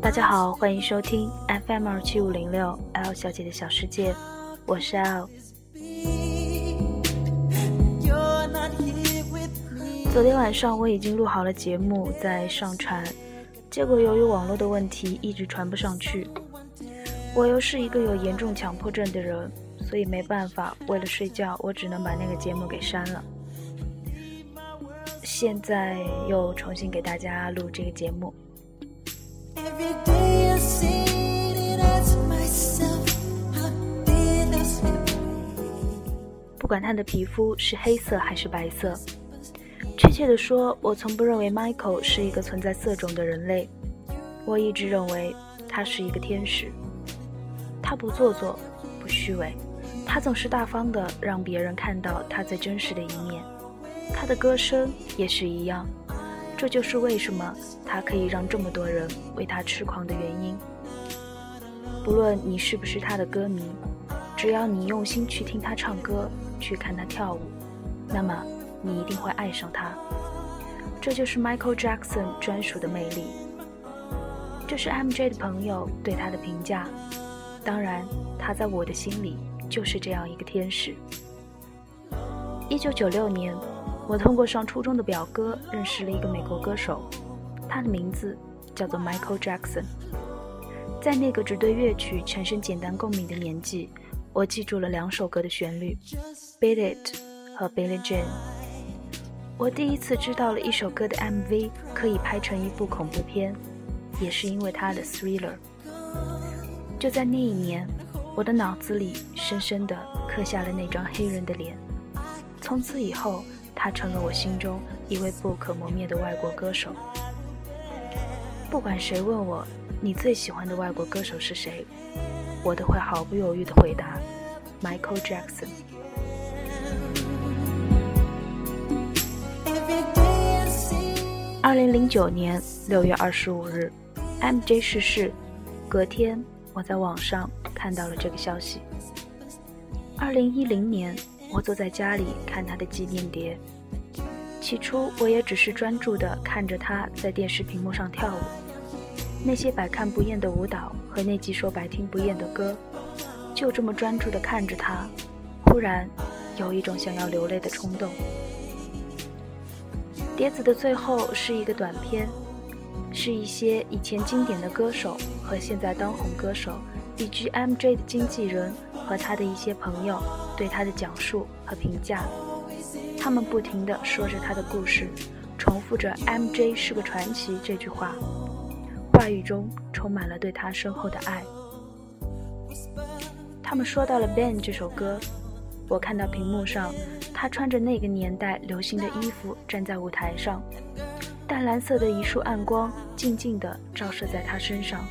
大家好，欢迎收听 FM 二七五零六 L 小姐的小世界，我是 L。昨天晚上我已经录好了节目在上传，结果由于网络的问题一直传不上去。我又是一个有严重强迫症的人，所以没办法，为了睡觉，我只能把那个节目给删了。现在又重新给大家录这个节目。不管他的皮肤是黑色还是白色。确切的说，我从不认为 Michael 是一个存在色种的人类。我一直认为他是一个天使。他不做作，不虚伪，他总是大方的让别人看到他最真实的一面。他的歌声也是一样。这就是为什么他可以让这么多人为他痴狂的原因。不论你是不是他的歌迷，只要你用心去听他唱歌，去看他跳舞，那么。你一定会爱上他，这就是 Michael Jackson 专属的魅力。这是 MJ 的朋友对他的评价。当然，他在我的心里就是这样一个天使。一九九六年，我通过上初中的表哥认识了一个美国歌手，他的名字叫做 Michael Jackson。在那个只对乐曲产生简单共鸣的年纪，我记住了两首歌的旋律，《Beat It》和《Billie Jean》。我第一次知道了一首歌的 MV 可以拍成一部恐怖片，也是因为他的 Thriller。就在那一年，我的脑子里深深地刻下了那张黑人的脸。从此以后，他成了我心中一位不可磨灭的外国歌手。不管谁问我你最喜欢的外国歌手是谁，我都会毫不犹豫地回答：Michael Jackson。二零零九年六月二十五日，MJ 逝世。隔天，我在网上看到了这个消息。二零一零年，我坐在家里看他的纪念碟。起初，我也只是专注地看着他在电视屏幕上跳舞，那些百看不厌的舞蹈和那几首百听不厌的歌，就这么专注地看着他。忽然，有一种想要流泪的冲动。碟子的最后是一个短片，是一些以前经典的歌手和现在当红歌手，以及 MJ 的经纪人和他的一些朋友对他的讲述和评价。他们不停地说着他的故事，重复着 “MJ 是个传奇”这句话，话语中充满了对他深厚的爱。他们说到了《Ben》这首歌，我看到屏幕上。他穿着那个年代流行的衣服站在舞台上，淡蓝色的一束暗光静静地照射在他身上，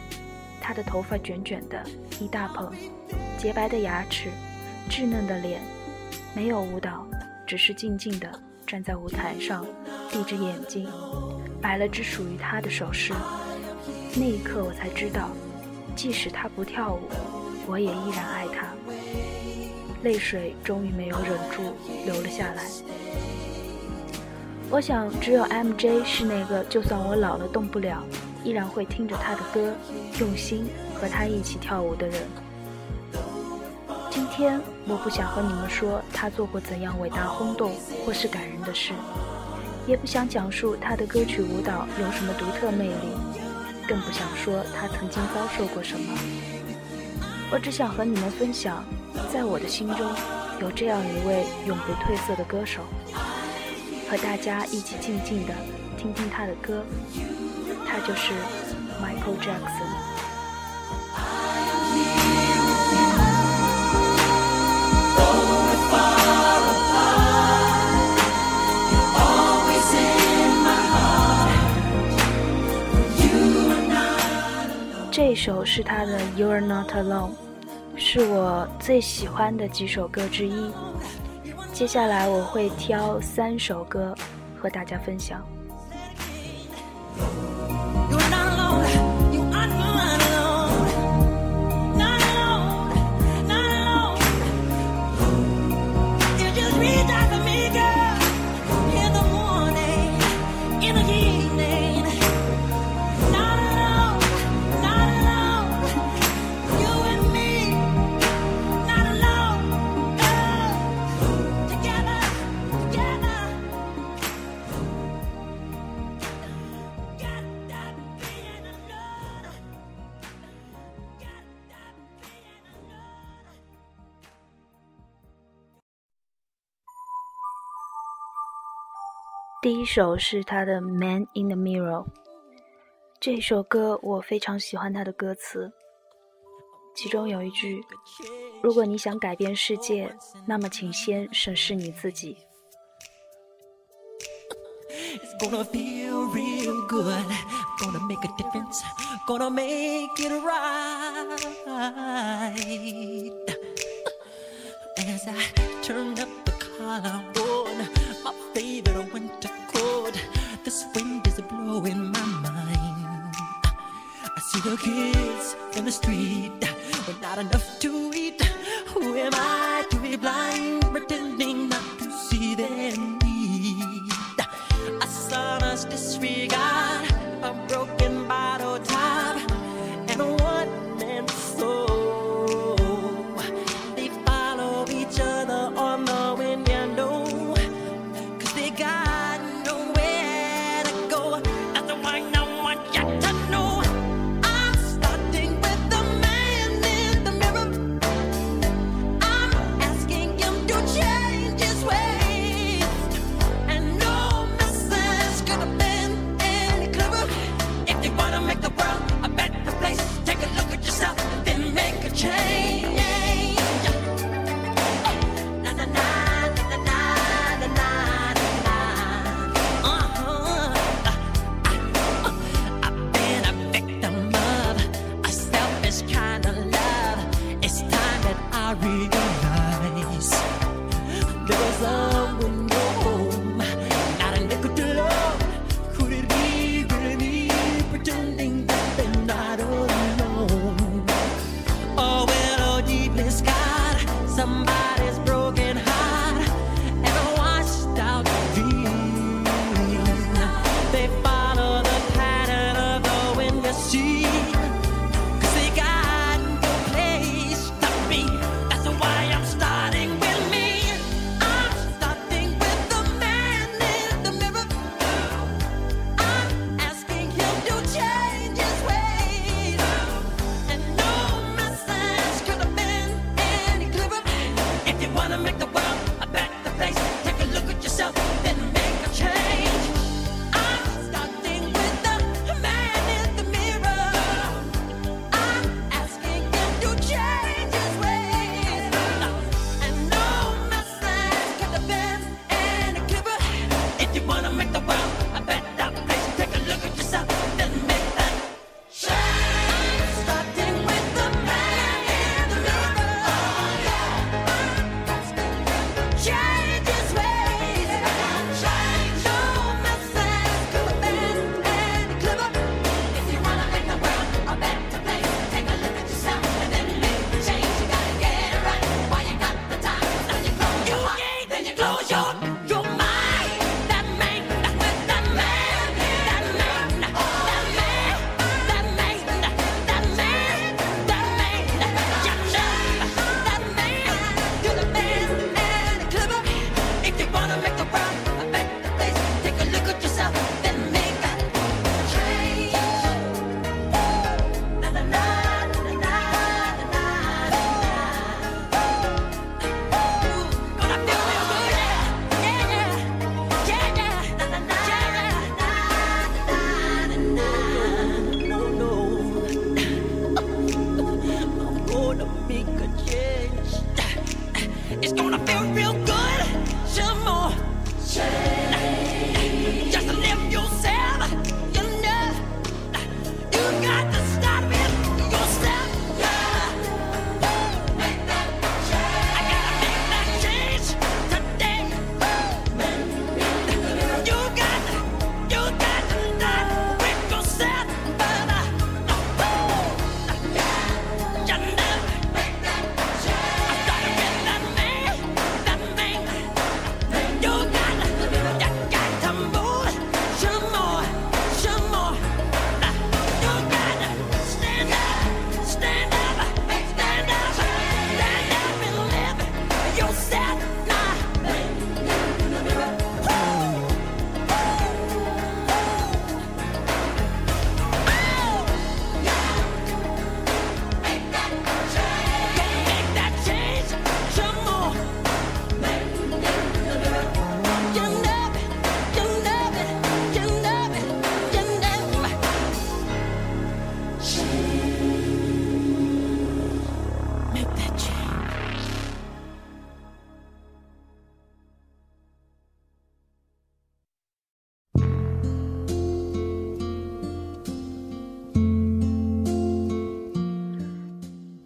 他的头发卷卷的一大捧，洁白的牙齿，稚嫩的脸，没有舞蹈，只是静静地站在舞台上，闭着眼睛，摆了只属于他的手势。那一刻，我才知道，即使他不跳舞，我也依然爱他。泪水终于没有忍住流了下来。我想，只有 MJ 是那个，就算我老了动不了，依然会听着他的歌，用心和他一起跳舞的人。今天，我不想和你们说他做过怎样伟大轰动或是感人的事，也不想讲述他的歌曲舞蹈有什么独特魅力，更不想说他曾经遭受过什么。我只想和你们分享。在我的心中，有这样一位永不褪色的歌手，和大家一起静静的听听他的歌，他就是 Michael Jackson。这首是他的《You Are Not Alone》。是我最喜欢的几首歌之一。接下来我会挑三首歌和大家分享。第一首是他的《Man in the Mirror》。这首歌我非常喜欢它的歌词，其中有一句：“如果你想改变世界，那么请先审视你自己。” gonna feel real good. Gonna make a difference. Gonna make it right. As I turn up the collar favorite winter coat, this wind is blowing my mind. I see the kids in the street with not enough to eat. Who am I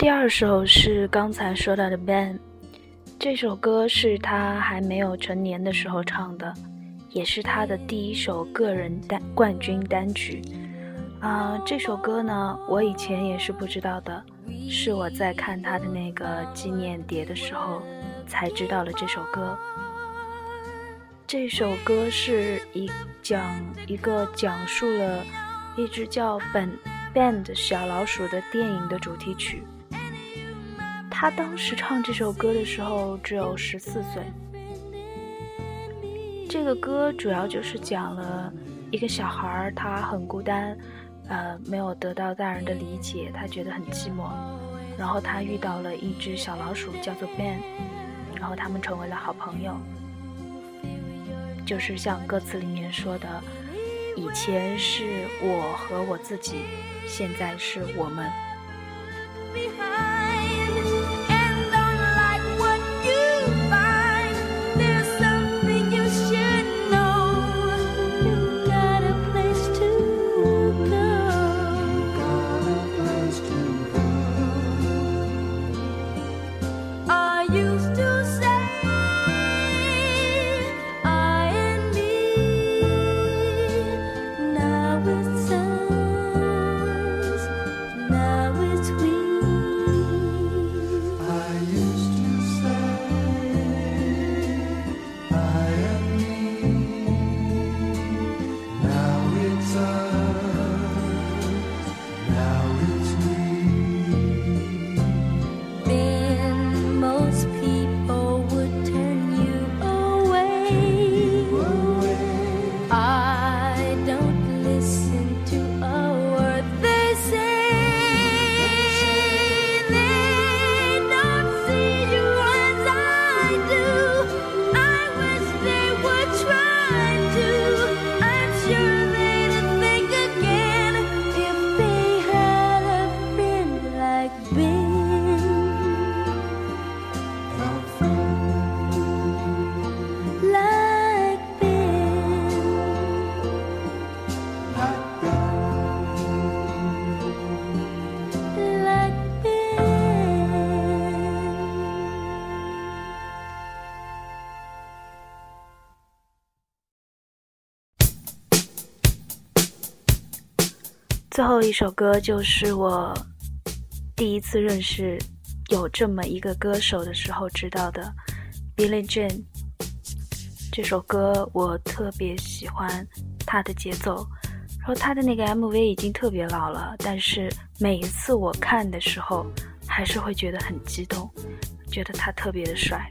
第二首是刚才说到的《Ben》，这首歌是他还没有成年的时候唱的，也是他的第一首个人单冠军单曲。啊，这首歌呢，我以前也是不知道的，是我在看他的那个纪念碟的时候才知道了这首歌。这首歌是一讲一个讲述了一只叫本 Ben 的小老鼠的电影的主题曲。他当时唱这首歌的时候只有十四岁。这个歌主要就是讲了一个小孩儿，他很孤单，呃，没有得到大人的理解，他觉得很寂寞。然后他遇到了一只小老鼠，叫做 Ben，然后他们成为了好朋友。就是像歌词里面说的，以前是我和我自己，现在是我们。最后一首歌就是我第一次认识有这么一个歌手的时候知道的，Billie Jean。这首歌我特别喜欢它的节奏，然后它的那个 MV 已经特别老了，但是每一次我看的时候，还是会觉得很激动，觉得他特别的帅。